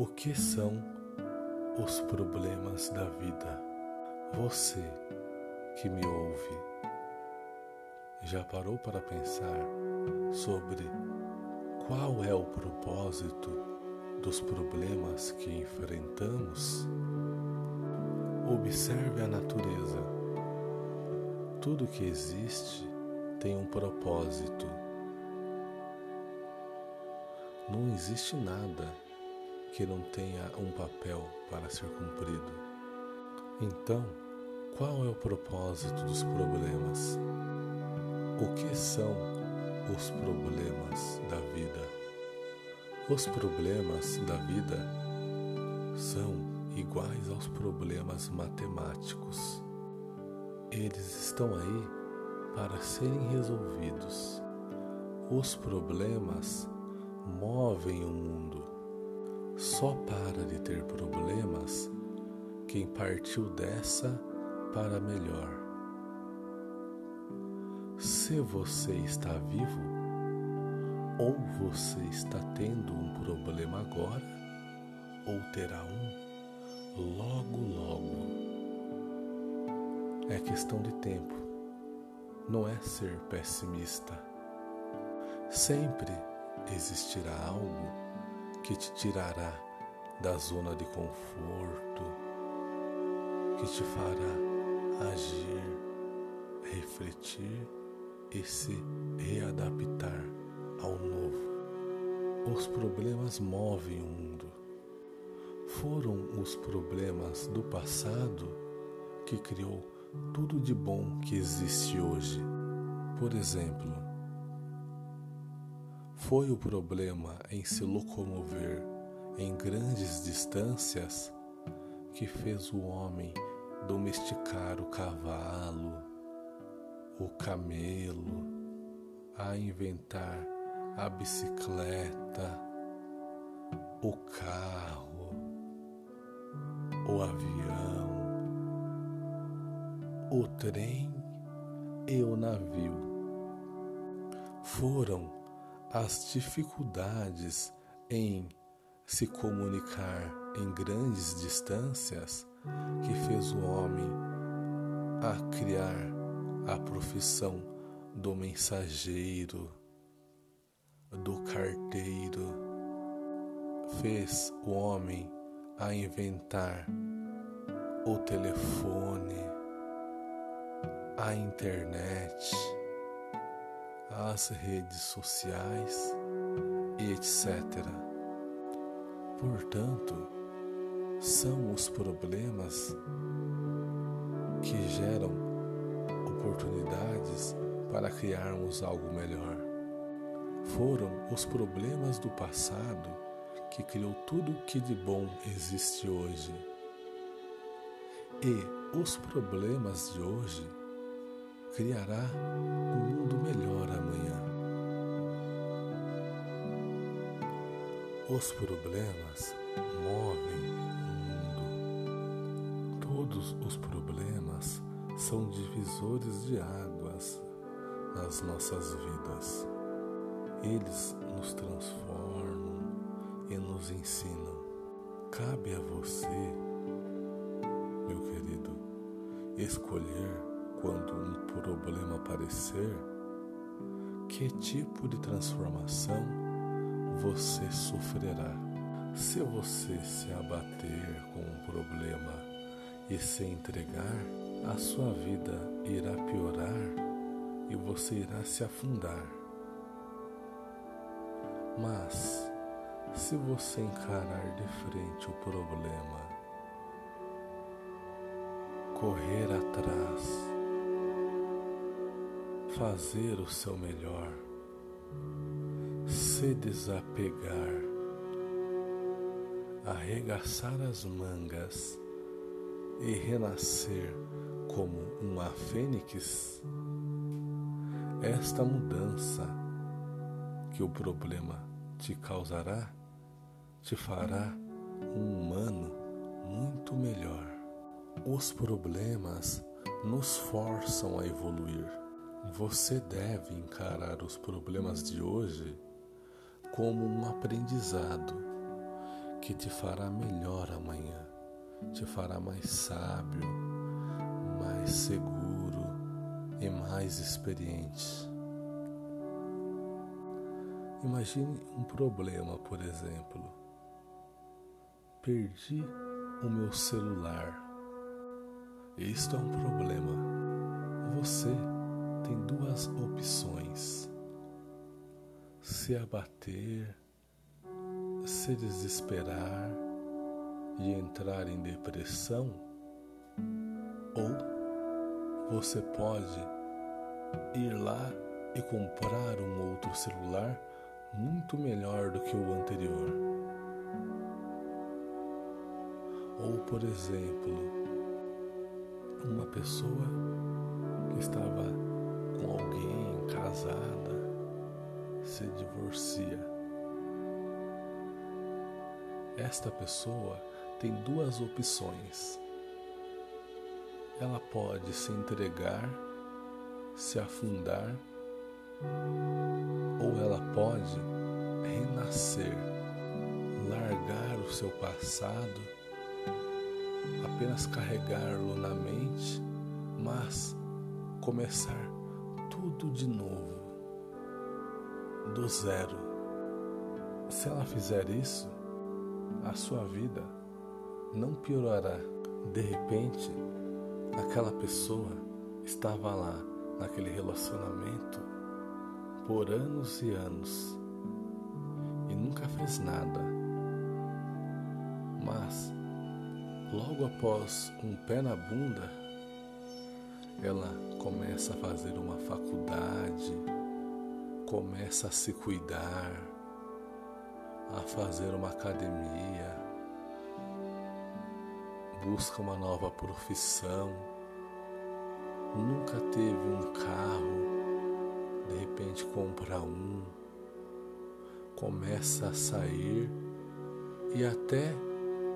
O que são os problemas da vida? Você que me ouve, já parou para pensar sobre qual é o propósito dos problemas que enfrentamos? Observe a natureza. Tudo que existe tem um propósito. Não existe nada que não tenha um papel para ser cumprido. Então, qual é o propósito dos problemas? O que são os problemas da vida? Os problemas da vida são iguais aos problemas matemáticos. Eles estão aí para serem resolvidos. Os problemas movem o mundo só para de ter problemas quem partiu dessa para melhor. Se você está vivo, ou você está tendo um problema agora, ou terá um logo, logo. É questão de tempo, não é ser pessimista. Sempre existirá algo que te tirará da zona de conforto, que te fará agir, refletir e se readaptar ao novo. Os problemas movem o mundo. Foram os problemas do passado que criou tudo de bom que existe hoje. Por exemplo, foi o problema em se locomover em grandes distâncias que fez o homem domesticar o cavalo, o camelo, a inventar a bicicleta, o carro, o avião, o trem e o navio. Foram as dificuldades em se comunicar em grandes distâncias que fez o homem a criar a profissão do mensageiro, do carteiro, fez o homem a inventar o telefone, a internet as redes sociais e etc. Portanto, são os problemas que geram oportunidades para criarmos algo melhor. Foram os problemas do passado que criou tudo o que de bom existe hoje. E os problemas de hoje criará um mundo Os problemas movem o mundo. Todos os problemas são divisores de águas nas nossas vidas. Eles nos transformam e nos ensinam. Cabe a você, meu querido, escolher quando um problema aparecer, que tipo de transformação você sofrerá? Se você se abater com um problema e se entregar, a sua vida irá piorar e você irá se afundar. Mas, se você encarar de frente o problema, correr atrás, fazer o seu melhor, se desapegar, arregaçar as mangas e renascer como uma fênix, esta mudança que o problema te causará te fará um humano muito melhor. Os problemas nos forçam a evoluir você deve encarar os problemas de hoje como um aprendizado que te fará melhor amanhã, te fará mais sábio, mais seguro e mais experiente. Imagine um problema, por exemplo. Perdi o meu celular. Isto é um problema. Você tem duas opções: se abater, se desesperar e entrar em depressão, ou você pode ir lá e comprar um outro celular muito melhor do que o anterior. Ou, por exemplo, uma pessoa que estava com alguém casada se divorcia. Esta pessoa tem duas opções. Ela pode se entregar, se afundar, ou ela pode renascer, largar o seu passado, apenas carregá-lo na mente, mas começar tudo de novo, do zero. Se ela fizer isso, a sua vida não piorará. De repente, aquela pessoa estava lá naquele relacionamento por anos e anos e nunca fez nada. Mas, logo após um pé na bunda, ela começa a fazer uma faculdade, começa a se cuidar, a fazer uma academia, busca uma nova profissão, nunca teve um carro, de repente compra um, começa a sair e até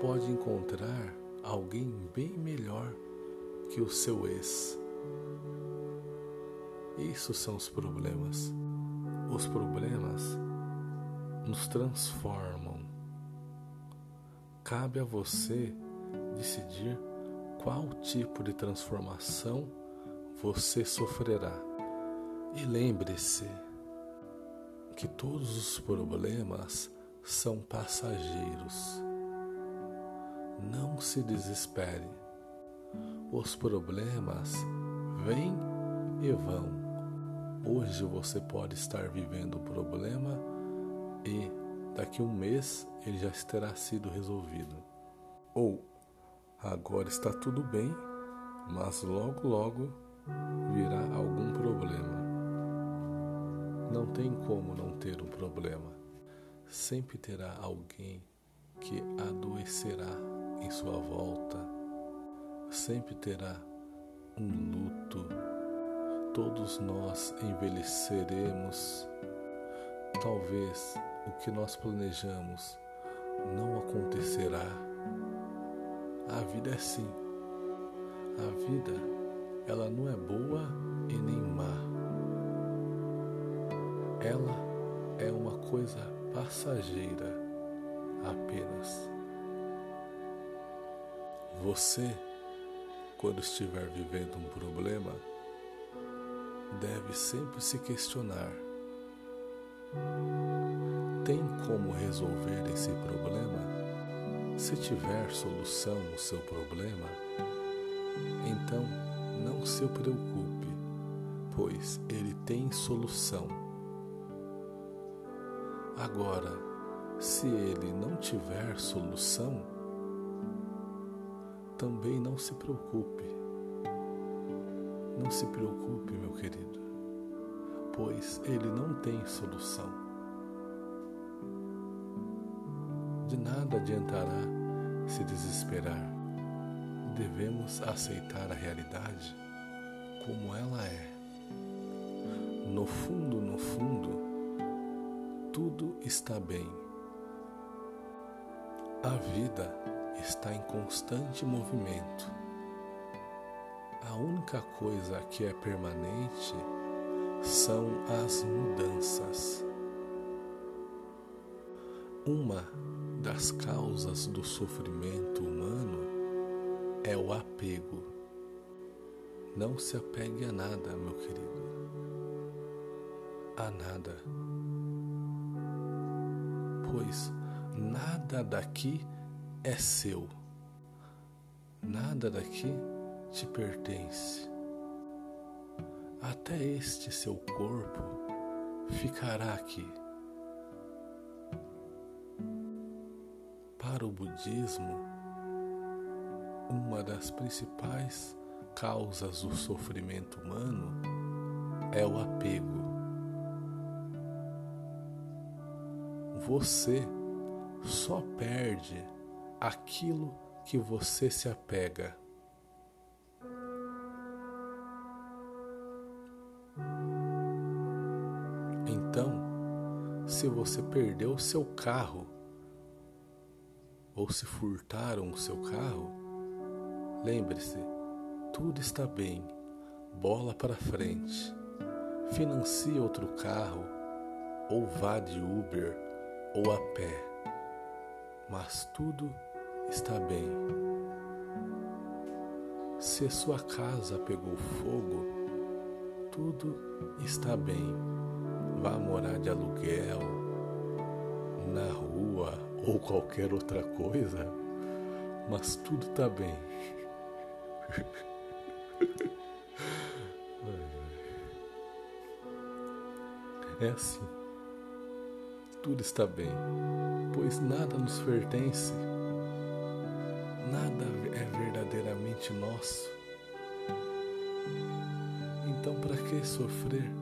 pode encontrar alguém bem melhor que o seu ex. Isso são os problemas. Os problemas nos transformam. Cabe a você decidir qual tipo de transformação você sofrerá. E lembre-se que todos os problemas são passageiros. Não se desespere. Os problemas vêm e vão. Hoje você pode estar vivendo um problema e daqui um mês ele já terá sido resolvido. Ou agora está tudo bem, mas logo logo virá algum problema. Não tem como não ter um problema. Sempre terá alguém que adoecerá em sua volta. Sempre terá um luto. Todos nós envelheceremos. Talvez o que nós planejamos não acontecerá. A vida é assim. A vida, ela não é boa e nem má. Ela é uma coisa passageira apenas. Você, quando estiver vivendo um problema, deve sempre se questionar tem como resolver esse problema? Se tiver solução o seu problema, então não se preocupe, pois ele tem solução. Agora, se ele não tiver solução, também não se preocupe. Não se preocupe, meu querido, pois ele não tem solução. De nada adiantará se desesperar. Devemos aceitar a realidade como ela é. No fundo, no fundo, tudo está bem. A vida está em constante movimento. Única coisa que é permanente são as mudanças. Uma das causas do sofrimento humano é o apego. Não se apegue a nada, meu querido. A nada. Pois nada daqui é seu. Nada daqui te pertence. Até este seu corpo ficará aqui. Para o budismo, uma das principais causas do sofrimento humano é o apego. Você só perde aquilo que você se apega. Então, se você perdeu o seu carro, ou se furtaram o seu carro, lembre-se, tudo está bem, bola para frente. Financie outro carro, ou vá de Uber ou a pé, mas tudo está bem. Se sua casa pegou fogo, tudo está bem. Vá morar de aluguel, na rua ou qualquer outra coisa, mas tudo está bem. É assim. Tudo está bem, pois nada nos pertence nada é verdadeiramente nosso. Então, para que sofrer?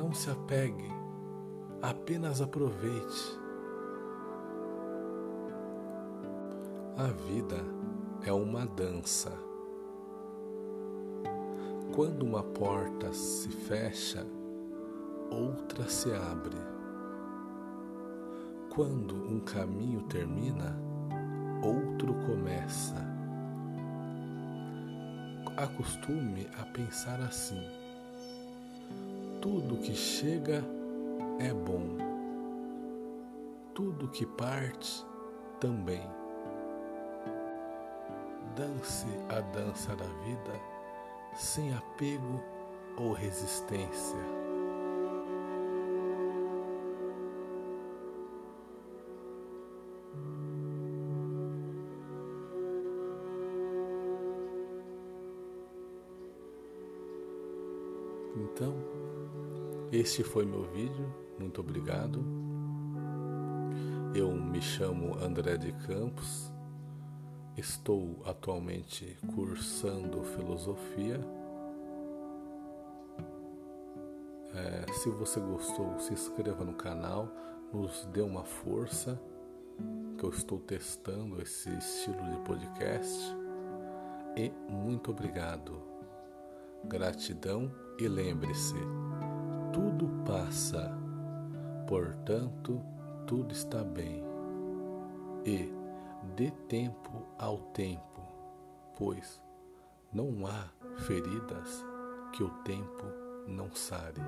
Não se apegue, apenas aproveite. A vida é uma dança. Quando uma porta se fecha, outra se abre. Quando um caminho termina, outro começa. Acostume a pensar assim: tudo que chega é bom, tudo que parte também. Dance a dança da vida sem apego ou resistência. Então, este foi meu vídeo. Muito obrigado. Eu me chamo André de Campos. Estou atualmente cursando filosofia. É, se você gostou, se inscreva no canal, nos dê uma força, que eu estou testando esse estilo de podcast. E muito obrigado. Gratidão e lembre-se: tudo passa, portanto, tudo está bem. E dê tempo ao tempo, pois não há feridas que o tempo não sare.